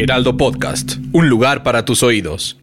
Heraldo Podcast, un lugar para tus oídos.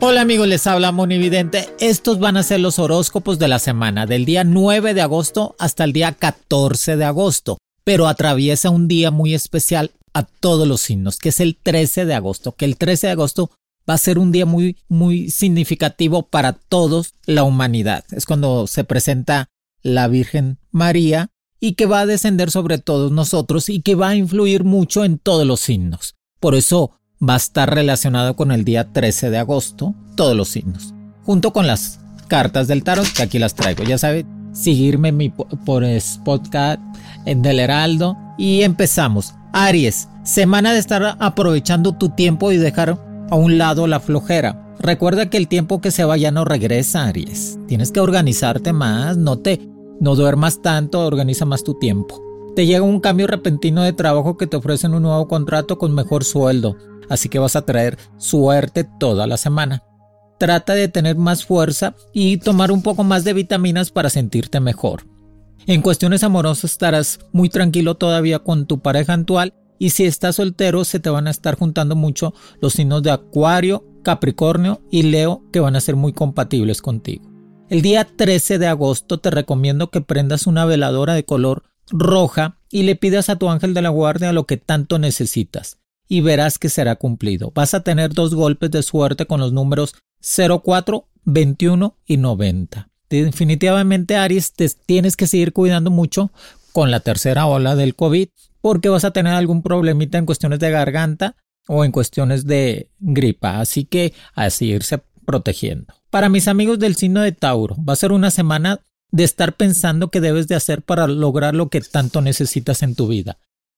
Hola amigos, les habla Monividente. Estos van a ser los horóscopos de la semana, del día 9 de agosto hasta el día 14 de agosto. Pero atraviesa un día muy especial a todos los signos, que es el 13 de agosto, que el 13 de agosto va a ser un día muy, muy significativo para todos la humanidad. Es cuando se presenta la Virgen María y que va a descender sobre todos nosotros y que va a influir mucho en todos los signos. Por eso va a estar relacionado con el día 13 de agosto, todos los signos, junto con las cartas del tarot, que aquí las traigo. Ya saben, seguirme por podcast en Del Heraldo. Y empezamos. Aries, semana de estar aprovechando tu tiempo y dejar a un lado la flojera. Recuerda que el tiempo que se va ya no regresa, Aries. Tienes que organizarte más, no te no duermas tanto, organiza más tu tiempo. Te llega un cambio repentino de trabajo que te ofrecen un nuevo contrato con mejor sueldo así que vas a traer suerte toda la semana. Trata de tener más fuerza y tomar un poco más de vitaminas para sentirte mejor. En cuestiones amorosas estarás muy tranquilo todavía con tu pareja actual y si estás soltero se te van a estar juntando mucho los signos de Acuario, Capricornio y Leo que van a ser muy compatibles contigo. El día 13 de agosto te recomiendo que prendas una veladora de color roja y le pidas a tu ángel de la guardia lo que tanto necesitas y verás que será cumplido. Vas a tener dos golpes de suerte con los números 04, 21 y 90. Definitivamente, Aries, te tienes que seguir cuidando mucho con la tercera ola del COVID porque vas a tener algún problemita en cuestiones de garganta o en cuestiones de gripa. Así que a seguirse protegiendo. Para mis amigos del signo de Tauro, va a ser una semana de estar pensando qué debes de hacer para lograr lo que tanto necesitas en tu vida.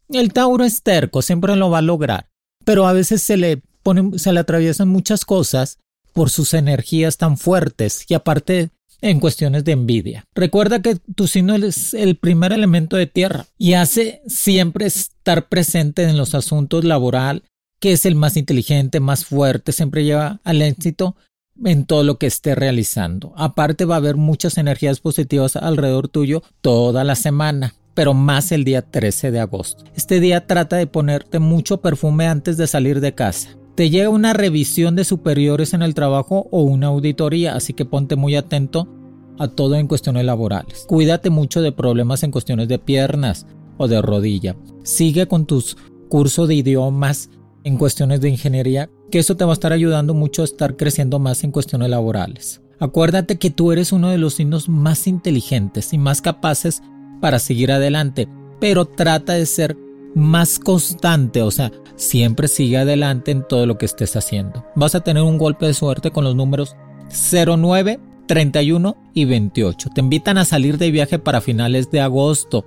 El Tauro es terco, siempre lo va a lograr, pero a veces se le ponen, se le atraviesan muchas cosas por sus energías tan fuertes y aparte en cuestiones de envidia. Recuerda que tu signo es el primer elemento de tierra y hace siempre estar presente en los asuntos laboral, que es el más inteligente, más fuerte, siempre lleva al éxito en todo lo que esté realizando. Aparte va a haber muchas energías positivas alrededor tuyo toda la semana pero más el día 13 de agosto. Este día trata de ponerte mucho perfume antes de salir de casa. Te llega una revisión de superiores en el trabajo o una auditoría, así que ponte muy atento a todo en cuestiones laborales. Cuídate mucho de problemas en cuestiones de piernas o de rodilla. Sigue con tus cursos de idiomas en cuestiones de ingeniería, que eso te va a estar ayudando mucho a estar creciendo más en cuestiones laborales. Acuérdate que tú eres uno de los signos más inteligentes y más capaces para seguir adelante, pero trata de ser más constante, o sea, siempre sigue adelante en todo lo que estés haciendo. Vas a tener un golpe de suerte con los números 09, 31 y 28. Te invitan a salir de viaje para finales de agosto.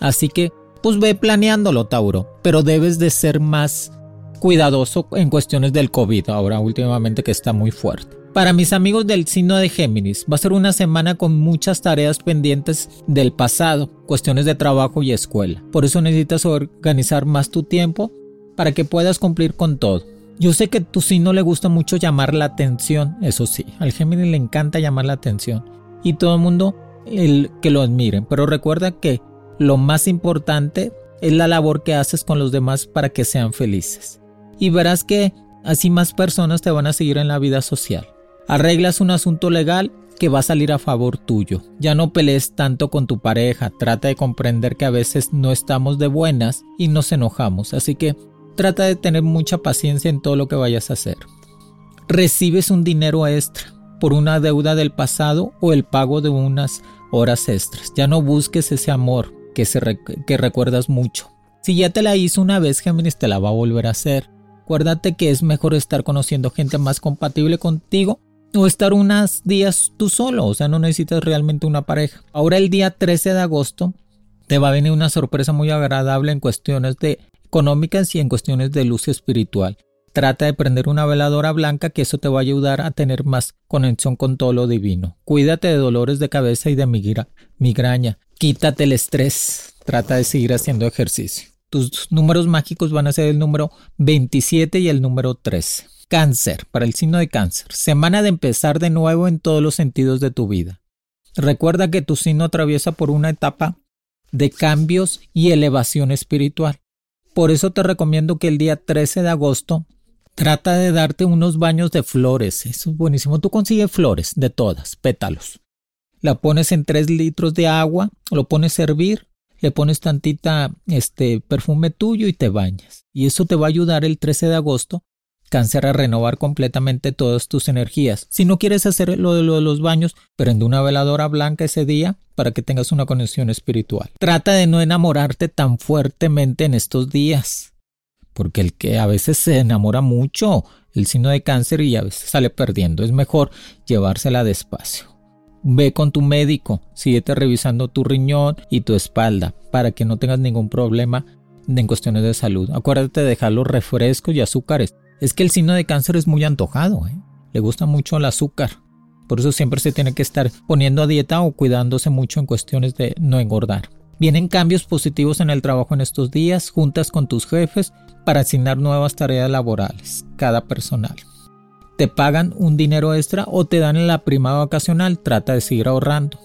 Así que, pues ve planeándolo, Tauro, pero debes de ser más cuidadoso en cuestiones del COVID, ahora últimamente que está muy fuerte. Para mis amigos del signo de Géminis, va a ser una semana con muchas tareas pendientes del pasado, cuestiones de trabajo y escuela. Por eso necesitas organizar más tu tiempo para que puedas cumplir con todo. Yo sé que tu signo le gusta mucho llamar la atención, eso sí, al Géminis le encanta llamar la atención y todo el mundo el que lo admiren, pero recuerda que lo más importante es la labor que haces con los demás para que sean felices. Y verás que así más personas te van a seguir en la vida social. Arreglas un asunto legal que va a salir a favor tuyo. Ya no pelees tanto con tu pareja, trata de comprender que a veces no estamos de buenas y nos enojamos, así que trata de tener mucha paciencia en todo lo que vayas a hacer. Recibes un dinero extra por una deuda del pasado o el pago de unas horas extras. Ya no busques ese amor que, que recuerdas mucho. Si ya te la hizo una vez, Géminis te la va a volver a hacer. Acuérdate que es mejor estar conociendo gente más compatible contigo o estar unos días tú solo, o sea, no necesitas realmente una pareja. Ahora el día 13 de agosto te va a venir una sorpresa muy agradable en cuestiones de económicas y en cuestiones de luz espiritual. Trata de prender una veladora blanca que eso te va a ayudar a tener más conexión con todo lo divino. Cuídate de dolores de cabeza y de migraña. Quítate el estrés. Trata de seguir haciendo ejercicio. Tus números mágicos van a ser el número 27 y el número 13. Cáncer, para el signo de cáncer. Semana de empezar de nuevo en todos los sentidos de tu vida. Recuerda que tu signo atraviesa por una etapa de cambios y elevación espiritual. Por eso te recomiendo que el día 13 de agosto trata de darte unos baños de flores. Eso es buenísimo. Tú consigues flores de todas, pétalos. La pones en 3 litros de agua, lo pones a hervir, le pones tantita este perfume tuyo y te bañas. Y eso te va a ayudar el 13 de agosto Cáncer a renovar completamente todas tus energías. Si no quieres hacer lo de, los baños, prende una veladora blanca ese día para que tengas una conexión espiritual. Trata de no enamorarte tan fuertemente en estos días, porque el que a veces se enamora mucho, el signo de cáncer y a veces sale perdiendo, es mejor llevársela despacio. Ve con tu médico, síguete revisando tu riñón y tu espalda para que no tengas ningún problema en cuestiones de salud. Acuérdate de dejar los refrescos y azúcares es que el signo de cáncer es muy antojado, ¿eh? le gusta mucho el azúcar. Por eso siempre se tiene que estar poniendo a dieta o cuidándose mucho en cuestiones de no engordar. Vienen cambios positivos en el trabajo en estos días, juntas con tus jefes para asignar nuevas tareas laborales, cada personal. Te pagan un dinero extra o te dan la prima vacacional, trata de seguir ahorrando.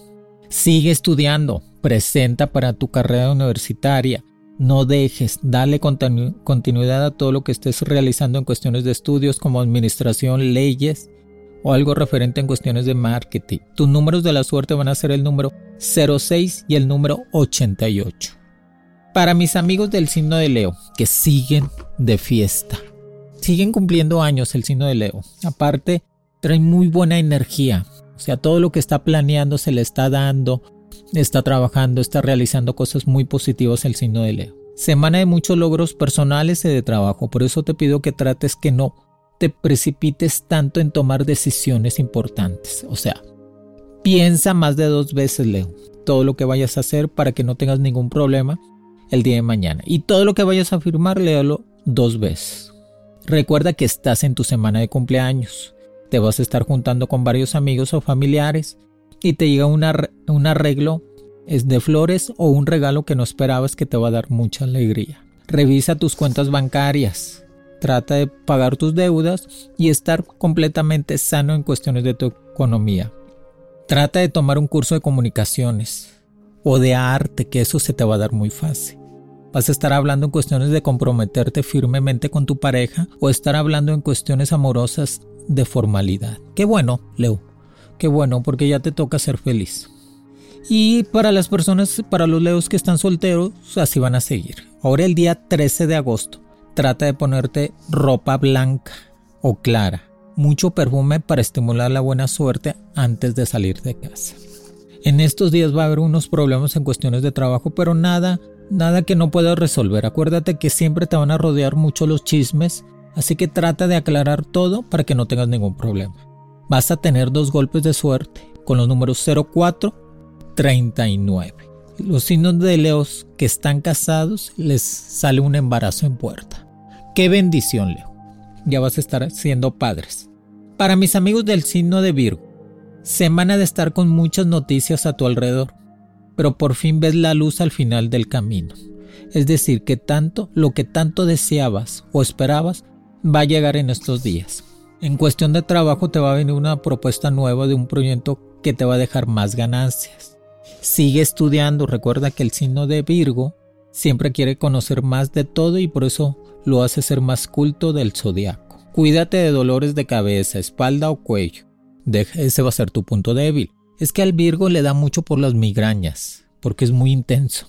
Sigue estudiando, presenta para tu carrera universitaria, no dejes, dale continuidad a todo lo que estés realizando en cuestiones de estudios como administración, leyes o algo referente en cuestiones de marketing. Tus números de la suerte van a ser el número 06 y el número 88. Para mis amigos del signo de Leo, que siguen de fiesta, siguen cumpliendo años el signo de Leo. Aparte, trae muy buena energía. O sea, todo lo que está planeando se le está dando, está trabajando, está realizando cosas muy positivas el signo de Leo. Semana de muchos logros personales y de trabajo, por eso te pido que trates que no te precipites tanto en tomar decisiones importantes. O sea, piensa más de dos veces, Leo, todo lo que vayas a hacer para que no tengas ningún problema el día de mañana. Y todo lo que vayas a firmar, léalo dos veces. Recuerda que estás en tu semana de cumpleaños. Te vas a estar juntando con varios amigos o familiares y te llega un arreglo es de flores o un regalo que no esperabas que te va a dar mucha alegría. Revisa tus cuentas bancarias. Trata de pagar tus deudas y estar completamente sano en cuestiones de tu economía. Trata de tomar un curso de comunicaciones o de arte, que eso se te va a dar muy fácil. Vas a estar hablando en cuestiones de comprometerte firmemente con tu pareja o estar hablando en cuestiones amorosas de formalidad. Qué bueno, Leo. Qué bueno, porque ya te toca ser feliz. Y para las personas, para los leos que están solteros, así van a seguir. Ahora el día 13 de agosto, trata de ponerte ropa blanca o clara, mucho perfume para estimular la buena suerte antes de salir de casa. En estos días va a haber unos problemas en cuestiones de trabajo, pero nada, nada que no puedas resolver. Acuérdate que siempre te van a rodear mucho los chismes, así que trata de aclarar todo para que no tengas ningún problema vas a tener dos golpes de suerte con los números 04 39. Los signos de Leos que están casados les sale un embarazo en puerta. Qué bendición, Leo. Ya vas a estar siendo padres. Para mis amigos del signo de Virgo, semana de estar con muchas noticias a tu alrededor, pero por fin ves la luz al final del camino. Es decir, que tanto, lo que tanto deseabas o esperabas, va a llegar en estos días. En cuestión de trabajo te va a venir una propuesta nueva de un proyecto que te va a dejar más ganancias. Sigue estudiando, recuerda que el signo de Virgo siempre quiere conocer más de todo y por eso lo hace ser más culto del zodiaco. Cuídate de dolores de cabeza, espalda o cuello. ese va a ser tu punto débil. Es que al Virgo le da mucho por las migrañas, porque es muy intenso.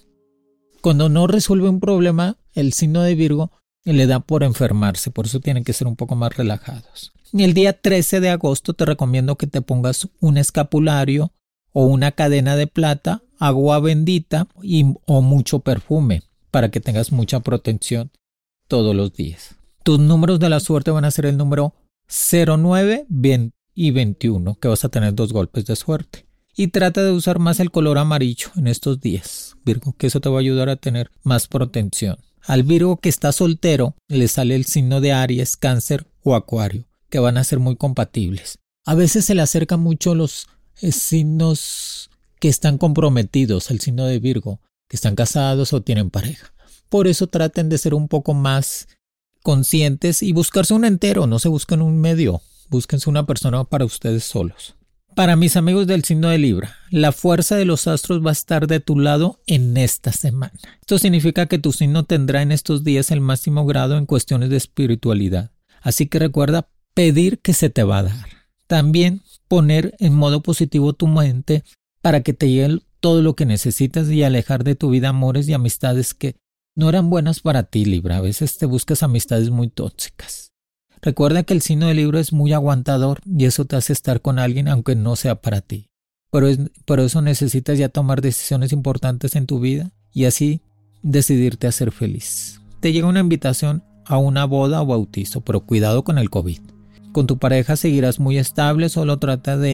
Cuando no resuelve un problema, el signo de Virgo le da por enfermarse, por eso tienen que ser un poco más relajados. El día 13 de agosto te recomiendo que te pongas un escapulario o una cadena de plata, agua bendita y, o mucho perfume para que tengas mucha protección todos los días. Tus números de la suerte van a ser el número 09, y 21, que vas a tener dos golpes de suerte. Y trata de usar más el color amarillo en estos días, Virgo, que eso te va a ayudar a tener más protección. Al Virgo que está soltero le sale el signo de Aries, Cáncer o Acuario, que van a ser muy compatibles. A veces se le acercan mucho los eh, signos que están comprometidos, el signo de Virgo, que están casados o tienen pareja. Por eso traten de ser un poco más conscientes y buscarse un entero, no se busquen un medio, búsquense una persona para ustedes solos. Para mis amigos del signo de Libra, la fuerza de los astros va a estar de tu lado en esta semana. Esto significa que tu signo tendrá en estos días el máximo grado en cuestiones de espiritualidad. Así que recuerda pedir que se te va a dar. También poner en modo positivo tu mente para que te llegue todo lo que necesitas y alejar de tu vida amores y amistades que no eran buenas para ti, Libra. A veces te buscas amistades muy tóxicas. Recuerda que el signo del libro es muy aguantador y eso te hace estar con alguien aunque no sea para ti. Pero por eso necesitas ya tomar decisiones importantes en tu vida y así decidirte a ser feliz. Te llega una invitación a una boda o bautizo, pero cuidado con el COVID. Con tu pareja seguirás muy estable, solo trata de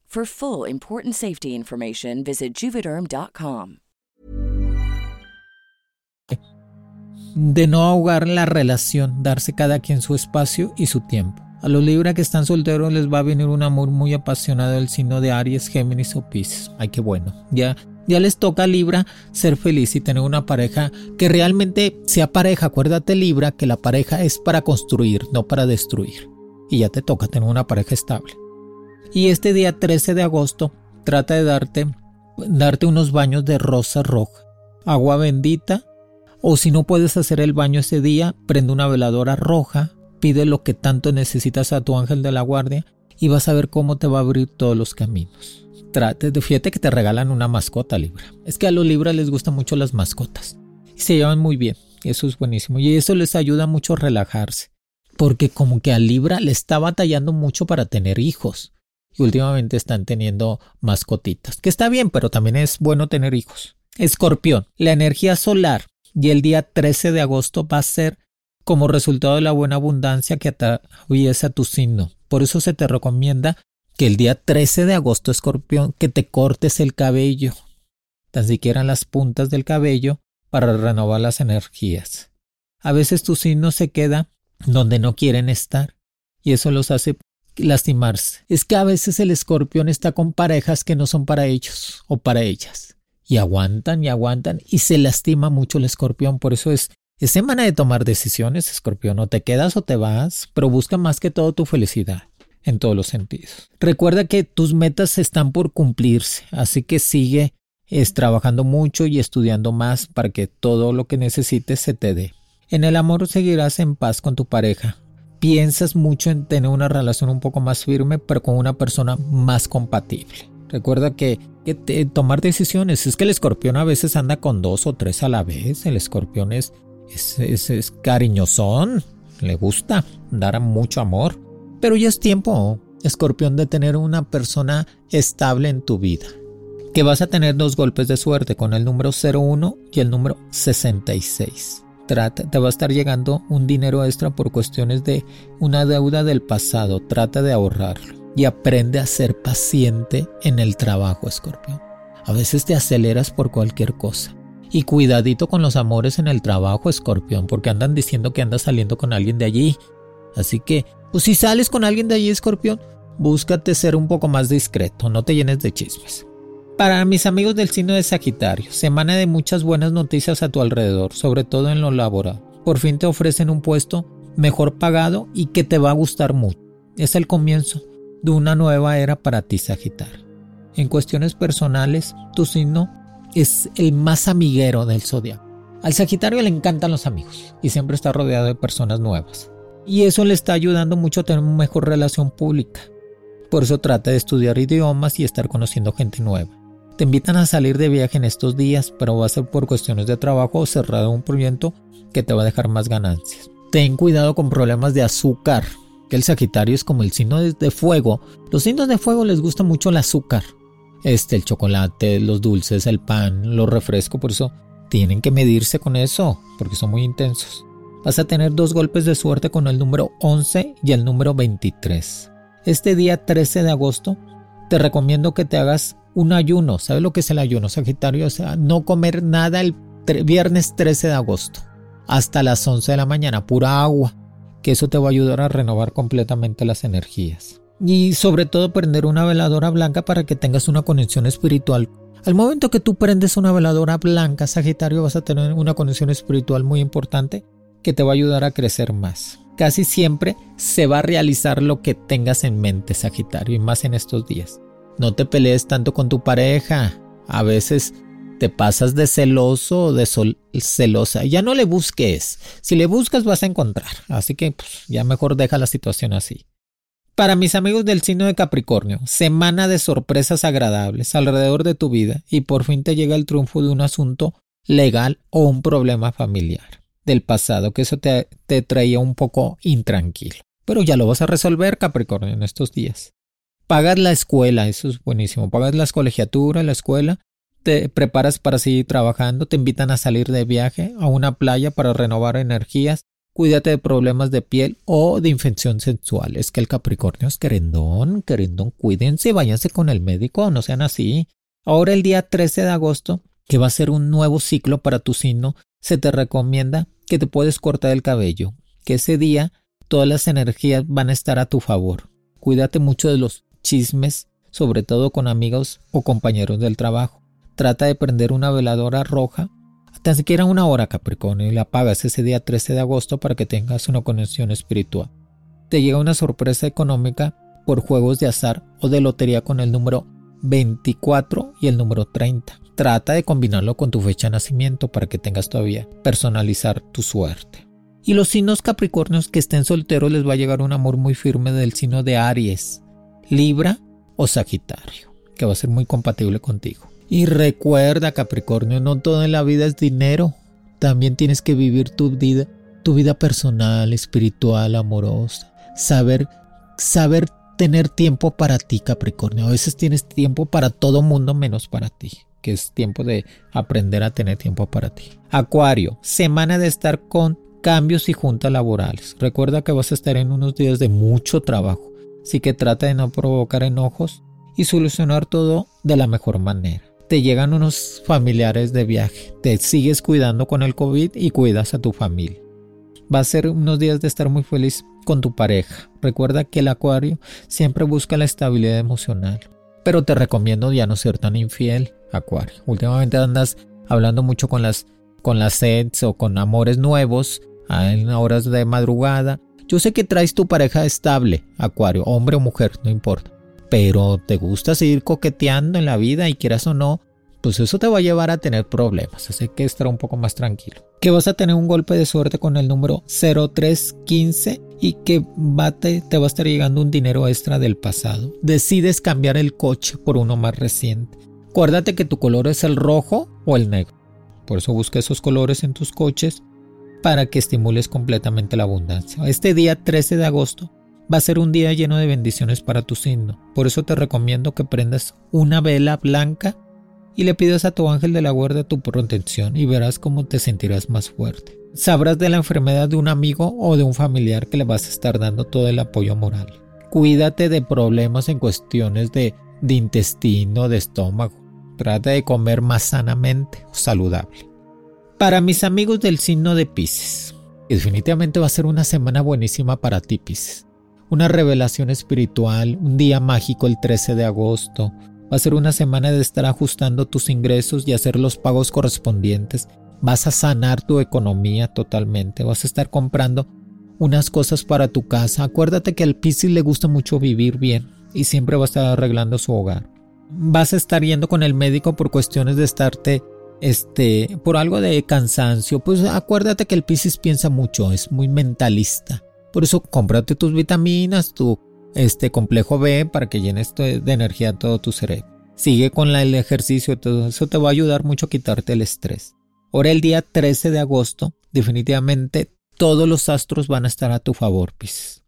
For full important safety information, visit juvederm.com. De no ahogar la relación, darse cada quien su espacio y su tiempo. A los Libra que están solteros les va a venir un amor muy apasionado del signo de Aries, Géminis o Pisces. Ay, qué bueno. Ya, ya les toca a Libra ser feliz y tener una pareja que realmente sea pareja. Acuérdate, Libra, que la pareja es para construir, no para destruir. Y ya te toca tener una pareja estable. Y este día 13 de agosto trata de darte, darte unos baños de rosa roja, agua bendita, o si no puedes hacer el baño ese día, prende una veladora roja, pide lo que tanto necesitas a tu ángel de la guardia y vas a ver cómo te va a abrir todos los caminos. Trate fíjate que te regalan una mascota Libra. Es que a los Libra les gustan mucho las mascotas. Y se llevan muy bien. Eso es buenísimo. Y eso les ayuda mucho a relajarse. Porque como que a Libra le está batallando mucho para tener hijos y últimamente están teniendo mascotitas, que está bien, pero también es bueno tener hijos. Escorpión, la energía solar y el día 13 de agosto va a ser como resultado de la buena abundancia que atraviesa tu signo. Por eso se te recomienda que el día 13 de agosto, escorpión, que te cortes el cabello, tan siquiera las puntas del cabello, para renovar las energías. A veces tu signo se queda donde no quieren estar y eso los hace lastimarse. Es que a veces el escorpión está con parejas que no son para ellos o para ellas. Y aguantan y aguantan y se lastima mucho el escorpión. Por eso es, Es semana de tomar decisiones, escorpión. O te quedas o te vas, pero busca más que todo tu felicidad en todos los sentidos. Recuerda que tus metas están por cumplirse, así que sigue es trabajando mucho y estudiando más para que todo lo que necesites se te dé. En el amor seguirás en paz con tu pareja. Piensas mucho en tener una relación un poco más firme, pero con una persona más compatible. Recuerda que, tomar decisiones, es que el escorpión a veces anda con dos o tres a la vez. El escorpión es, es, es cariñosón, le gusta dar mucho amor. Pero ya es tiempo, escorpión, de tener una persona estable en tu vida que vas a tener dos golpes de suerte con el número 01 y el número 66. Trata, te va a estar llegando un dinero extra por cuestiones de una deuda del pasado. Trata de ahorrarlo y aprende a ser paciente en el trabajo, escorpión. A veces te aceleras por cualquier cosa. Y cuidadito con los amores en el trabajo, escorpión, porque andan diciendo que andas saliendo con alguien de allí. Así que, pues si sales con alguien de allí, escorpión, búscate ser un poco más discreto, no te llenes de chismes. Para mis amigos del signo de Sagitario, semana de muchas buenas noticias a tu alrededor, sobre todo en lo laboral. Por fin te ofrecen un puesto mejor pagado y que te va a gustar mucho. Es el comienzo de una nueva era para ti, Sagitario. En cuestiones personales, tu signo es el más amiguero del zodiaco. Al Sagitario le encantan los amigos y siempre está rodeado de personas nuevas. Y eso le está ayudando mucho a tener una mejor relación pública. Por eso trata de estudiar idiomas y estar conociendo gente nueva. Te invitan a salir de viaje en estos días, pero va a ser por cuestiones de trabajo o cerrado un proyecto que te va a dejar más ganancias. Ten cuidado con problemas de azúcar, que el Sagitario es como el signo de fuego. Los signos de fuego les gusta mucho el azúcar. Este, el chocolate, los dulces, el pan, los refrescos, por eso tienen que medirse con eso, porque son muy intensos. Vas a tener dos golpes de suerte con el número 11 y el número 23. Este día 13 de agosto te recomiendo que te hagas un ayuno. ¿Sabes lo que es el ayuno, Sagitario? O sea, no comer nada el viernes 13 de agosto hasta las 11 de la mañana, pura agua, que eso te va a ayudar a renovar completamente las energías. Y sobre todo prender una veladora blanca para que tengas una conexión espiritual. Al momento que tú prendes una veladora blanca, Sagitario, vas a tener una conexión espiritual muy importante que te va a ayudar a crecer más. Casi siempre se va a realizar lo que tengas en mente, Sagitario, y más en estos días. No te pelees tanto con tu pareja. A veces te pasas de celoso o de celosa. Ya no le busques. Si le buscas vas a encontrar. Así que pues, ya mejor deja la situación así. Para mis amigos del signo de Capricornio, semana de sorpresas agradables alrededor de tu vida y por fin te llega el triunfo de un asunto legal o un problema familiar del pasado que eso te, te traía un poco intranquilo. Pero ya lo vas a resolver, Capricornio, en estos días. Pagas la escuela, eso es buenísimo. Pagas la colegiatura, la escuela, te preparas para seguir trabajando, te invitan a salir de viaje a una playa para renovar energías, cuídate de problemas de piel o de infección sexual. Es que el Capricornio es querendón, querendón, cuídense, váyanse con el médico, no sean así. Ahora el día 13 de agosto, que va a ser un nuevo ciclo para tu signo, se te recomienda que te puedes cortar el cabello, que ese día todas las energías van a estar a tu favor. Cuídate mucho de los chismes, sobre todo con amigos o compañeros del trabajo. Trata de prender una veladora roja, tan siquiera una hora Capricornio, y la apagas ese día 13 de agosto para que tengas una conexión espiritual. Te llega una sorpresa económica por juegos de azar o de lotería con el número 24 y el número 30. Trata de combinarlo con tu fecha de nacimiento para que tengas todavía personalizar tu suerte. Y los signos capricornios que estén solteros les va a llegar un amor muy firme del signo de Aries. Libra o Sagitario, que va a ser muy compatible contigo. Y recuerda, Capricornio, no todo en la vida es dinero. También tienes que vivir tu vida, tu vida personal, espiritual, amorosa. Saber, saber tener tiempo para ti, Capricornio. A veces tienes tiempo para todo mundo menos para ti, que es tiempo de aprender a tener tiempo para ti. Acuario, semana de estar con cambios y juntas laborales. Recuerda que vas a estar en unos días de mucho trabajo. Así que trata de no provocar enojos y solucionar todo de la mejor manera. Te llegan unos familiares de viaje, te sigues cuidando con el COVID y cuidas a tu familia. Va a ser unos días de estar muy feliz con tu pareja. Recuerda que el acuario siempre busca la estabilidad emocional. Pero te recomiendo ya no ser tan infiel, acuario. Últimamente andas hablando mucho con las con las sets o con amores nuevos en horas de madrugada. Yo sé que traes tu pareja estable, Acuario, hombre o mujer, no importa. Pero te gusta seguir coqueteando en la vida y quieras o no, pues eso te va a llevar a tener problemas, así que estar un poco más tranquilo. Que vas a tener un golpe de suerte con el número 0315 y que te, te va a estar llegando un dinero extra del pasado. Decides cambiar el coche por uno más reciente. Acuérdate que tu color es el rojo o el negro. Por eso busca esos colores en tus coches para que estimules completamente la abundancia. Este día 13 de agosto va a ser un día lleno de bendiciones para tu signo. Por eso te recomiendo que prendas una vela blanca y le pidas a tu ángel de la guarda tu protección y verás cómo te sentirás más fuerte. Sabrás de la enfermedad de un amigo o de un familiar que le vas a estar dando todo el apoyo moral. Cuídate de problemas en cuestiones de, de intestino, de estómago. Trata de comer más sanamente saludable. Para mis amigos del signo de Pisces, definitivamente va a ser una semana buenísima para ti, Pisces. Una revelación espiritual, un día mágico el 13 de agosto, Va a ser una semana de estar ajustando tus ingresos y hacer los pagos correspondientes. Vas a sanar tu economía totalmente. Vas a estar comprando unas cosas para tu casa. Acuérdate que al Piscis le gusta mucho vivir bien y siempre va a estar arreglando su hogar. Vas a estar yendo con el médico por cuestiones de estarte este por algo de cansancio, pues acuérdate que el Piscis piensa mucho, es muy mentalista. Por eso cómprate tus vitaminas, tu este complejo B para que llenes de energía todo tu cerebro. Sigue con el ejercicio, todo eso te va a ayudar mucho a quitarte el estrés. Ahora el día 13 de agosto, definitivamente todos los astros van a estar a tu favor, Pisces.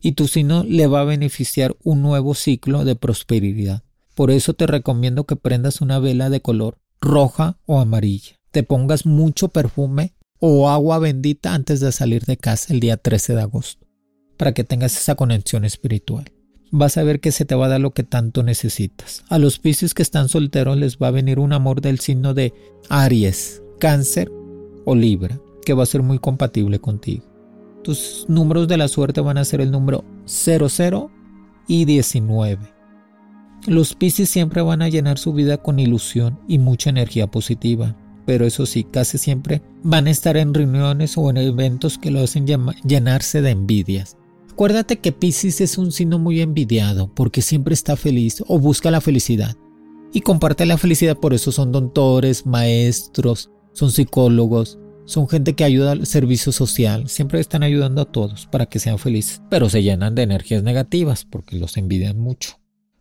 Y tu signo le va a beneficiar un nuevo ciclo de prosperidad. Por eso te recomiendo que prendas una vela de color roja o amarilla. Te pongas mucho perfume o agua bendita antes de salir de casa el día 13 de agosto para que tengas esa conexión espiritual. Vas a ver que se te va a dar lo que tanto necesitas. A los piscis que están solteros les va a venir un amor del signo de Aries, Cáncer o Libra, que va a ser muy compatible contigo. Tus números de la suerte van a ser el número 00 y 19. Los Piscis siempre van a llenar su vida con ilusión y mucha energía positiva, pero eso sí, casi siempre van a estar en reuniones o en eventos que lo hacen llenarse de envidias. Acuérdate que Pisces es un signo muy envidiado porque siempre está feliz o busca la felicidad. Y comparte la felicidad, por eso son doctores, maestros, son psicólogos, son gente que ayuda al servicio social, siempre están ayudando a todos para que sean felices, pero se llenan de energías negativas porque los envidian mucho.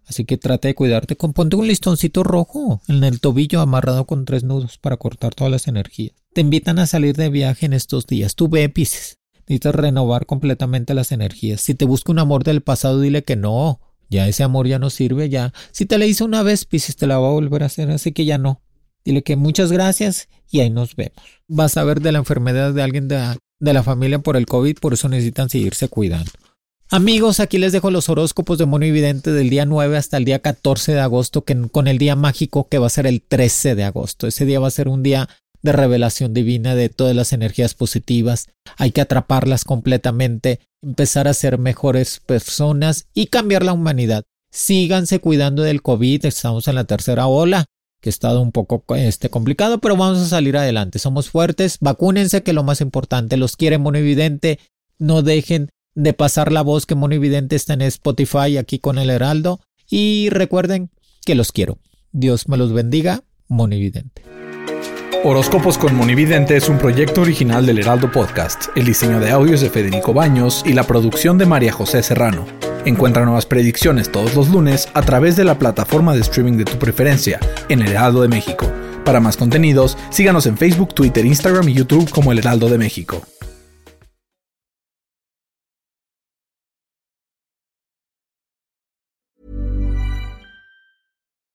Así que trata de cuidarte con ponte un listoncito rojo en el tobillo amarrado con tres nudos para cortar todas las energías. Te invitan a salir de viaje en estos días. Tú ve, Pisces. Necesitas renovar completamente las energías. Si te busca un amor del pasado, dile que no. Ya ese amor ya no sirve, ya. Si te le hizo una vez, Pisces te la va a volver a hacer, así que ya no. Dile que muchas gracias y ahí nos vemos. Vas a ver de la enfermedad de alguien de, de la familia por el COVID, por eso necesitan seguirse cuidando. Amigos, aquí les dejo los horóscopos de mono evidente del día 9 hasta el día 14 de agosto, que, con el día mágico que va a ser el 13 de agosto. Ese día va a ser un día de revelación divina de todas las energías positivas. Hay que atraparlas completamente, empezar a ser mejores personas y cambiar la humanidad. Síganse cuidando del COVID, estamos en la tercera ola, que ha estado un poco este, complicado, pero vamos a salir adelante. Somos fuertes, vacúnense, que lo más importante. Los quiere Mono Evidente. No dejen de pasar la voz que Mono Evidente está en Spotify aquí con el Heraldo. Y recuerden que los quiero. Dios me los bendiga, Mono Evidente. Horóscopos con Monividente es un proyecto original del Heraldo Podcast. El diseño de audios de Federico Baños y la producción de María José Serrano. Encuentra nuevas predicciones todos los lunes a través de la plataforma de streaming de tu preferencia en El Heraldo de México. Para más contenidos, síganos en Facebook, Twitter, Instagram y YouTube como El Heraldo de México.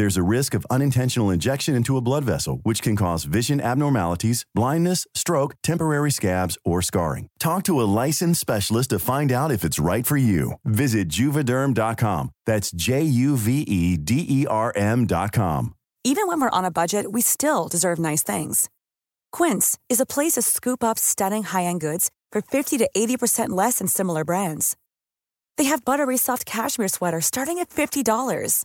There's a risk of unintentional injection into a blood vessel, which can cause vision abnormalities, blindness, stroke, temporary scabs, or scarring. Talk to a licensed specialist to find out if it's right for you. Visit juvederm.com. That's J U V E D E R M.com. Even when we're on a budget, we still deserve nice things. Quince is a place to scoop up stunning high end goods for 50 to 80% less than similar brands. They have buttery soft cashmere sweaters starting at $50,